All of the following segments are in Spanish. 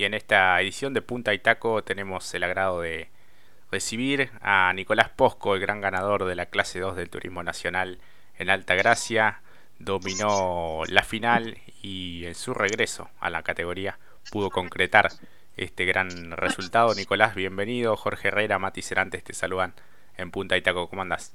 y en esta edición de Punta y Taco tenemos el agrado de recibir a Nicolás Posco, el gran ganador de la clase 2 del Turismo Nacional en Alta Gracia. Dominó la final y en su regreso a la categoría pudo concretar este gran resultado. Nicolás, bienvenido. Jorge Herrera, Mati Cerantes te saludan en Punta y Taco. ¿Cómo andás?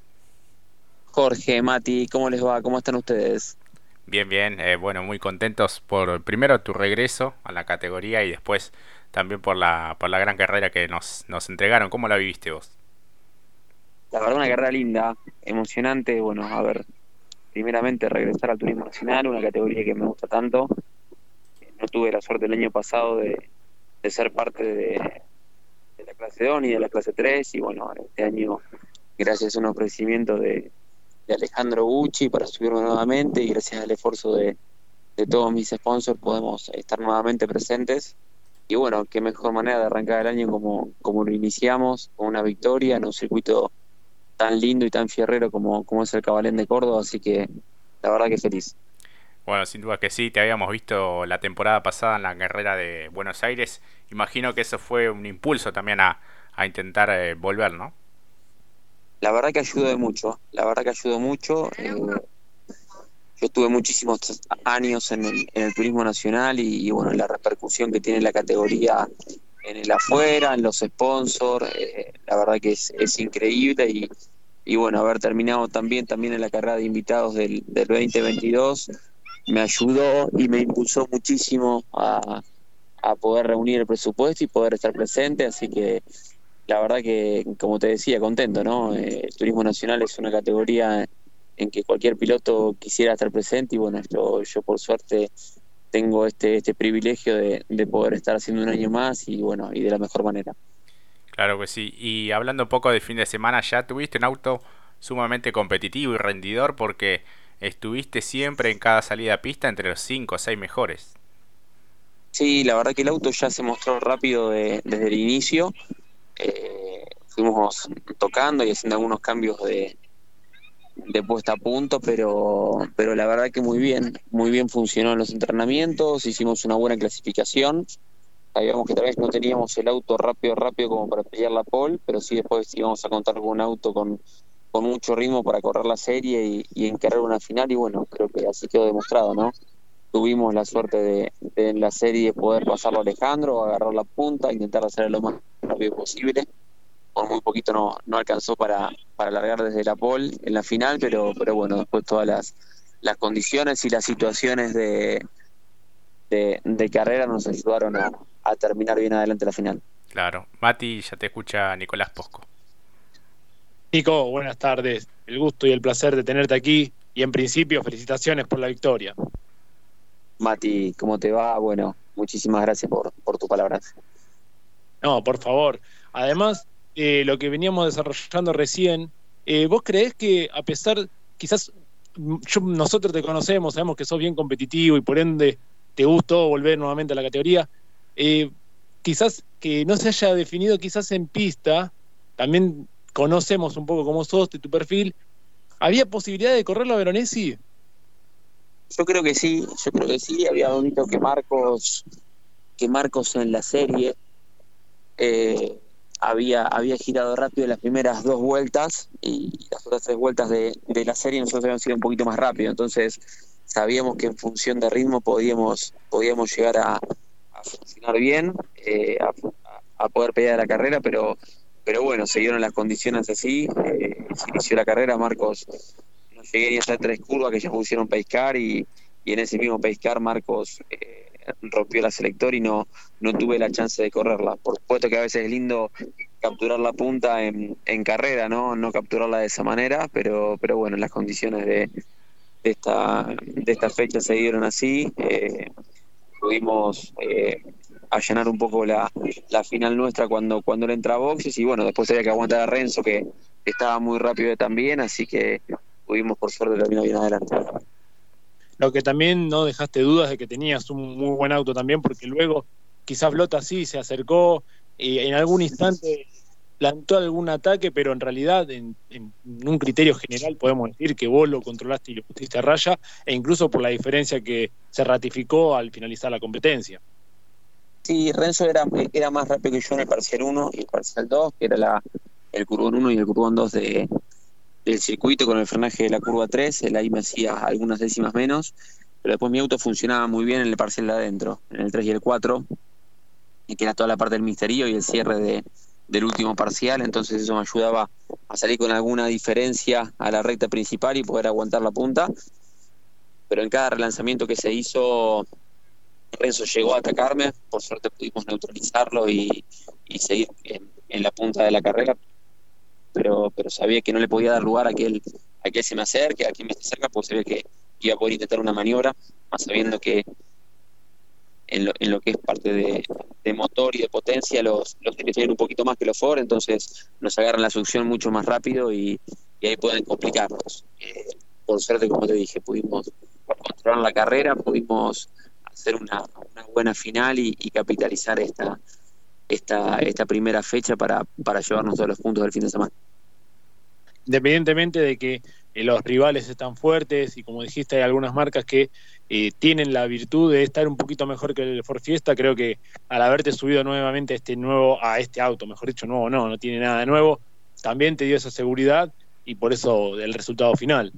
Jorge, Mati, ¿cómo les va? ¿Cómo están ustedes? Bien, bien. Eh, bueno, muy contentos por primero tu regreso a la categoría y después también por la, por la gran carrera que nos, nos entregaron. ¿Cómo la viviste vos? La verdad, una carrera linda, emocionante. Bueno, a ver, primeramente regresar al turismo nacional, una categoría que me gusta tanto. No tuve la suerte el año pasado de, ser parte de, la clase 2 ni de la clase 3 y bueno, este año, gracias a un ofrecimiento de, de Alejandro Gucci para subirlo nuevamente y gracias al esfuerzo de, todos mis sponsors podemos estar nuevamente presentes. Y bueno, qué mejor manera de arrancar el año como, como lo iniciamos, con una victoria en un circuito tan lindo y tan fierrero como, como es el Cabalén de Córdoba, así que la verdad que feliz. Bueno, sin duda que sí, te habíamos visto la temporada pasada en la carrera de Buenos Aires. Imagino que eso fue un impulso también a, intentar eh, volver, ¿no? La verdad que ayudó mucho, la verdad que ayudó mucho. Eh, yo estuve muchísimos años en el, turismo nacional y, bueno, la repercusión que tiene la categoría en el afuera, en los sponsors, eh, la verdad que es, increíble y, y, bueno, haber terminado también, también en la carrera de invitados del, del 2022 me ayudó y me impulsó muchísimo a, a poder reunir el presupuesto y poder estar presente, así que la verdad que, como te decía, contento, ¿no? Eh, el turismo nacional es una categoría en que cualquier piloto quisiera estar presente y bueno, yo, yo por suerte tengo este, este privilegio de, poder estar haciendo un año más y bueno, y de la mejor manera. Claro que sí. Y hablando un poco del fin de semana, ya tuviste un auto sumamente competitivo y rendidor porque estuviste siempre en cada salida a pista entre los 5 o 6 mejores. Sí, la verdad que el auto ya se mostró rápido desde el inicio eh, fuimos tocando y haciendo algunos cambios de, de puesta a punto, pero, pero la verdad que muy bien, muy bien funcionó en los entrenamientos, hicimos una buena clasificación, sabíamos que tal vez no teníamos el auto rápido, rápido como para pelear la pole, pero sí después íbamos a contar con un auto con, con mucho ritmo para correr la serie y, y encarar una final y bueno, creo que así quedó demostrado, ¿no? Tuvimos la suerte de, de en la serie poder pasarlo a Alejandro, agarrar la punta, intentar hacer lo más rápido posible. Por muy poquito no, no alcanzó para, para largar desde la pole en la final, pero, pero bueno, después todas las, las condiciones y las situaciones de, de, carrera nos ayudaron a, a, terminar bien adelante la final. Claro. Mati, ya te escucha Nicolás Posco. Nico, buenas tardes. El gusto y el placer de tenerte aquí y en principio felicitaciones por la victoria. Mati, ¿cómo te va? Bueno, muchísimas gracias por, por tus palabras. No, por favor. Además, eh, lo que veníamos desarrollando recién, eh, ¿vos creés que a pesar, quizás nosotros te conocemos, sabemos que sos bien competitivo y por ende te gustó volver nuevamente a la categoría, eh, quizás que no se haya definido quizás en pista, también conocemos un poco cómo sos, de tu perfil, ¿había posibilidad de correrlo a Veronesi? Yo creo que sí, yo creo que sí, había bonito que Marcos, que Marcos en la serie eh, había, había girado rápido las primeras dos vueltas y las otras tres vueltas de, la serie nosotros habíamos sido un poquito más rápido, entonces sabíamos que en función de ritmo podíamos, podíamos llegar a, funcionar bien, eh, a, poder pelear la carrera, pero, pero bueno, se dieron las condiciones así, eh, se inició la carrera, Marcos no llegué ni hasta tres curvas que ya pusieron pescar y, y en ese mismo pescar Marcos rompió la selector y no, no tuve la chance de correrla. Por supuesto que a veces es lindo capturar la punta en, en carrera, ¿no? No capturarla de esa manera, pero, pero bueno, las condiciones de, de esta, de esta fecha se dieron así. Eh, pudimos eh, allanar un poco la, la final nuestra cuando, cuando él entra a boxes y bueno, después había que aguantar a Renzo que estaba muy rápido también, así que pudimos por suerte terminar bien adelante. Lo que también no dejaste dudas de que tenías un muy buen auto también, porque luego quizás Blota sí se acercó y en algún instante plantó algún ataque, pero en realidad en, un criterio general podemos decir que vos lo controlaste y lo pusiste a raya, e incluso por la diferencia que se ratificó al finalizar la competencia. Sí, Renzo era, era más rápido que yo en el parcial 1 y el parcial 2, que era la, el curvón 1 y el curvón 2 de, del circuito con el frenaje de la curva 3. Él ahí me hacía algunas décimas menos, pero después mi auto funcionaba muy bien en el parcial de adentro, en el 3 y el 4, y que era toda la parte del misterio y el cierre de, del último parcial, entonces eso me ayudaba a salir con alguna diferencia a la recta principal y poder aguantar la punta. Pero en cada relanzamiento que se hizo, Renzo llegó a atacarme, por suerte pudimos neutralizarlo y, seguir en, la punta de la carrera, pero, pero sabía que no le podía dar lugar a que él, a que se me acerque, a que me esté cerca, porque sabía que iba a poder intentar una maniobra, más sabiendo que en lo, en lo que es parte de, motor y de potencia los, los tienen un poquito más que los Ford, entonces nos agarran la succión mucho más rápido y, ahí pueden complicarnos. Eh, por suerte, como te dije, pudimos controlar la carrera, pudimos hacer una, buena final y, capitalizar esta, esta, esta primera fecha para, para llevarnos todos los puntos del fin de semana. Independientemente de que eh, los rivales están fuertes y como dijiste hay algunas marcas que eh, tienen la virtud de estar un poquito mejor que el Ford Fiesta, creo que al haberte subido nuevamente a este nuevo a este auto, mejor dicho nuevo no, no tiene nada de nuevo, también te dio esa seguridad y por eso el resultado final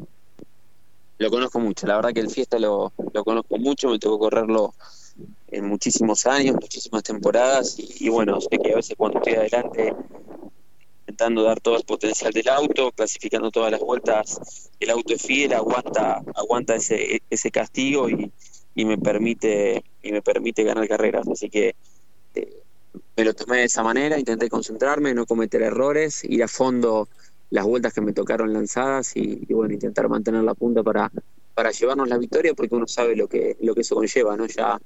lo conozco mucho. La verdad que el Fiesta lo, lo conozco mucho, me tocó correrlo en muchísimos años, muchísimas temporadas y, bueno, sé que a veces cuando estoy adelante intentando dar todo el potencial del auto, clasificando todas las vueltas, el auto es fiel, aguanta, aguanta ese, ese castigo y, y me permite y me permite ganar carreras. Así que eh, me lo tomé de esa manera, intenté concentrarme, no cometer errores, ir a fondo las vueltas que me tocaron lanzadas y, bueno, intentar mantener la punta para, para llevarnos la victoria porque uno sabe lo que, lo que eso conlleva, ¿no? Ya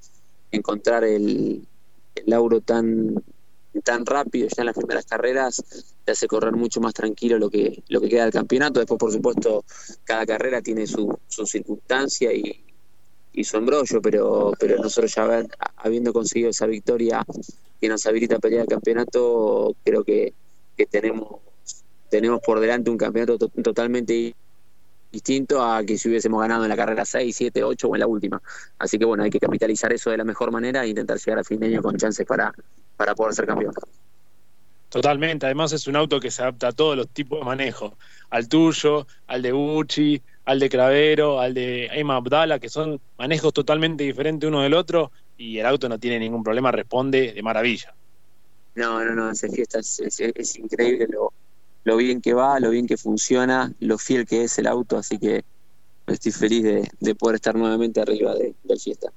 encontrar el, el tan, tan rápido ya en las primeras carreras te hace correr mucho más tranquilo lo que, lo que queda del campeonato. Después, por supuesto, cada carrera tiene su, su circunstancia y, y su embrollo, pero, pero nosotros ya habiendo conseguido esa victoria que nos habilita a pelear el campeonato, creo que, que tenemos tenemos por delante un campeonato totalmente distinto a que si hubiésemos ganado en la carrera 6, 7, 8 o en la última. Así que bueno, hay que capitalizar eso de la mejor manera e intentar llegar a fin de año con chances para, para poder ser campeón. Totalmente, además es un auto que se adapta a todos los tipos de manejo, al tuyo, al de Gucci, al de Cravero, al de Emma Abdala, que son manejos totalmente diferentes uno del otro y el auto no tiene ningún problema, responde de maravilla. No, no, no, esa fiesta es increíble lo, lo bien que va, lo bien que funciona, lo fiel que es el auto, así que estoy feliz de, poder estar nuevamente arriba de, del fiesta.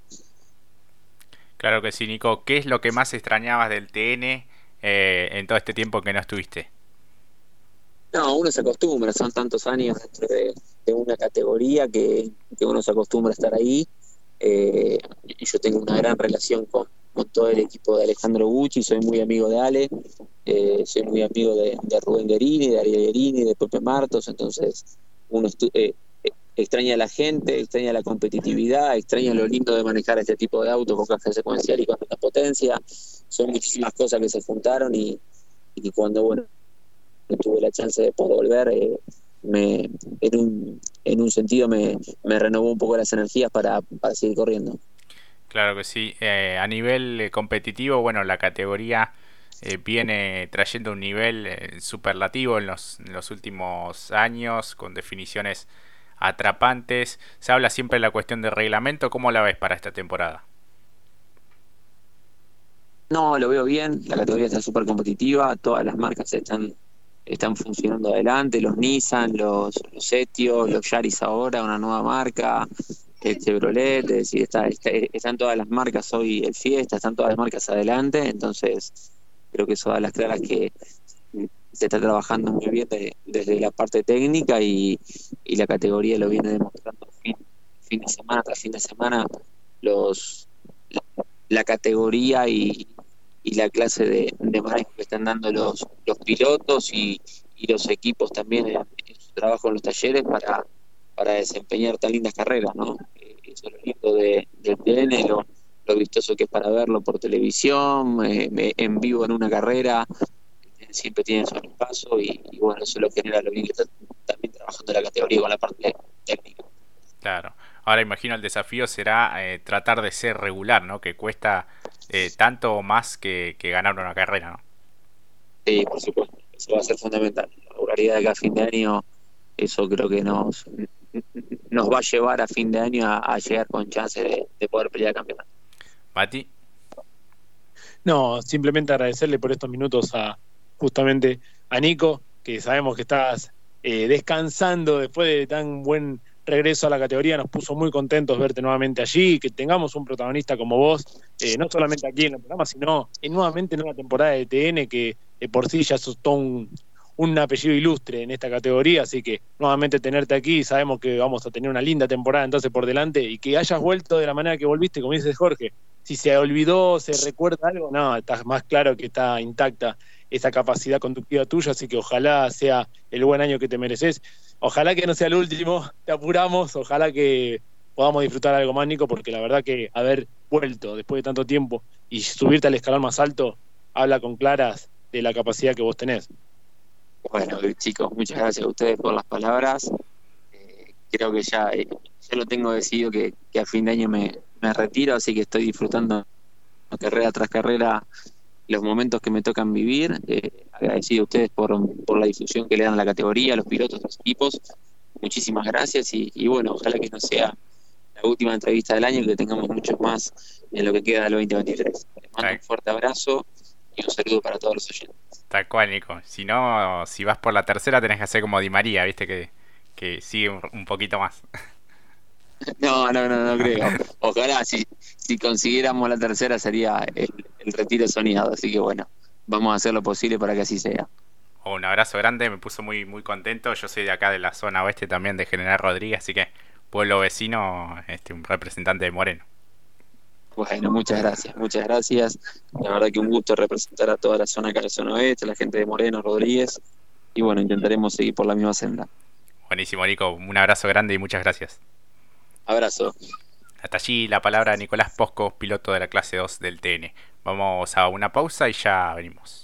Claro que sí, Nico. ¿Qué es lo que más extrañabas del TN eh, en todo este tiempo que no estuviste? No, uno se acostumbra, son tantos años dentro de, una categoría que, uno se acostumbra a estar ahí. Eh, y yo tengo una gran relación con, con todo el equipo de Alejandro Gucci, soy muy amigo de Ale, eh, soy muy amigo de, Rubén Guerini, de Ariel Guerini, de Pepe Martos, entonces uno eh, extraña a la gente, extraña la competitividad, extraña lo lindo de manejar este tipo de autos con caja secuencial y con tanta potencia, son muchísimas cosas que se juntaron y, cuando bueno tuve la chance de poder volver, eh, me, en, un, en un sentido me, me renovó un poco las energías para, para seguir corriendo. Claro que sí. Eh, a nivel eh, competitivo, bueno, la categoría eh, viene trayendo un nivel superlativo en los, últimos años, con definiciones atrapantes. Se habla siempre de la cuestión de reglamento. ¿Cómo la ves para esta temporada? No, lo veo bien. La categoría está súper competitiva. Todas las marcas están, están funcionando adelante. Los Nissan, los, los Etios, los Yaris ahora, una nueva marca el Chevrolet, es decir, está, están todas las marcas hoy el Fiesta, están todas las marcas adelante, entonces creo que eso da las claras que se está trabajando muy bien desde la parte técnica y, la categoría lo viene demostrando fin, fin de semana tras fin de semana los la, categoría y, la clase de, de, manejo que están dando los, los pilotos y, los equipos también en, en su trabajo en los talleres para para desempeñar tan lindas carreras, ¿no? Eh, eso es lo lindo de, del TN, lo, vistoso que es para verlo por televisión, eh, en vivo en una carrera, siempre tiene su espacio y, bueno, eso es lo genera lo bien que está también trabajando la categoría con la parte técnica. Claro. Ahora imagino el desafío será eh, tratar de ser regular, ¿no? Que cuesta eh, tanto más que, que ganar una carrera, ¿no? Sí, por supuesto, eso va a ser fundamental. La regularidad de acá a fin de año, eso creo que nos, nos va a llevar a fin de año a, llegar con chance de, poder pelear el campeonato. Mati. No, simplemente agradecerle por estos minutos a justamente a Nico, que sabemos que estás eh, descansando después de tan buen regreso a la categoría. Nos puso muy contentos verte nuevamente allí, que tengamos un protagonista como vos, eh, no solamente aquí en el programa, sino en, nuevamente en una temporada de TN que por sí ya sos todo un, un apellido ilustre en esta categoría, así que nuevamente tenerte aquí, sabemos que vamos a tener una linda temporada entonces por delante y que hayas vuelto de la manera que volviste, como dices Jorge, si se olvidó, se recuerda algo, no, está más claro que está intacta esa capacidad conductiva tuya, así que ojalá sea el buen año que te mereces, ojalá que no sea el último, te apuramos, ojalá que podamos disfrutar algo más, Nico, porque la verdad que haber vuelto después de tanto tiempo y subirte al escalón más alto, habla con claras de la capacidad que vos tenés. Bueno, chicos, muchas gracias a ustedes por las palabras. Eh, creo que ya, eh, ya lo tengo decidido que, a fin de año me, retiro, así que estoy disfrutando carrera tras carrera los momentos que me tocan vivir. Eh, agradecido a ustedes por, la difusión que le dan a la categoría, a los pilotos, a los equipos. Muchísimas gracias y, bueno, ojalá que no sea la última entrevista del año y que tengamos muchos más en lo que queda del 2023. Les mando un fuerte abrazo y un saludo para todos los oyentes. Tal cual, Nico. Si no, si vas por la tercera tenés que hacer como Di María, viste que, que sigue un, poquito más. No, no, no, no creo. Ojalá si, si consiguiéramos la tercera sería el, retiro soñado. Así que bueno, vamos a hacer lo posible para que así sea. un abrazo grande, me puso muy, muy contento. Yo soy de acá de la zona oeste también de General Rodríguez, así que pueblo vecino, este, un representante de Moreno. Bueno, muchas gracias, muchas gracias. La verdad que un gusto representar a toda la zona acá, la zona oeste, la gente de Moreno, Rodríguez. Y bueno, intentaremos seguir por la misma senda. Buenísimo, Nico. Un abrazo grande y muchas gracias. Abrazo. Hasta allí la palabra de Nicolás Posco, piloto de la clase 2 del TN. Vamos a una pausa y ya venimos.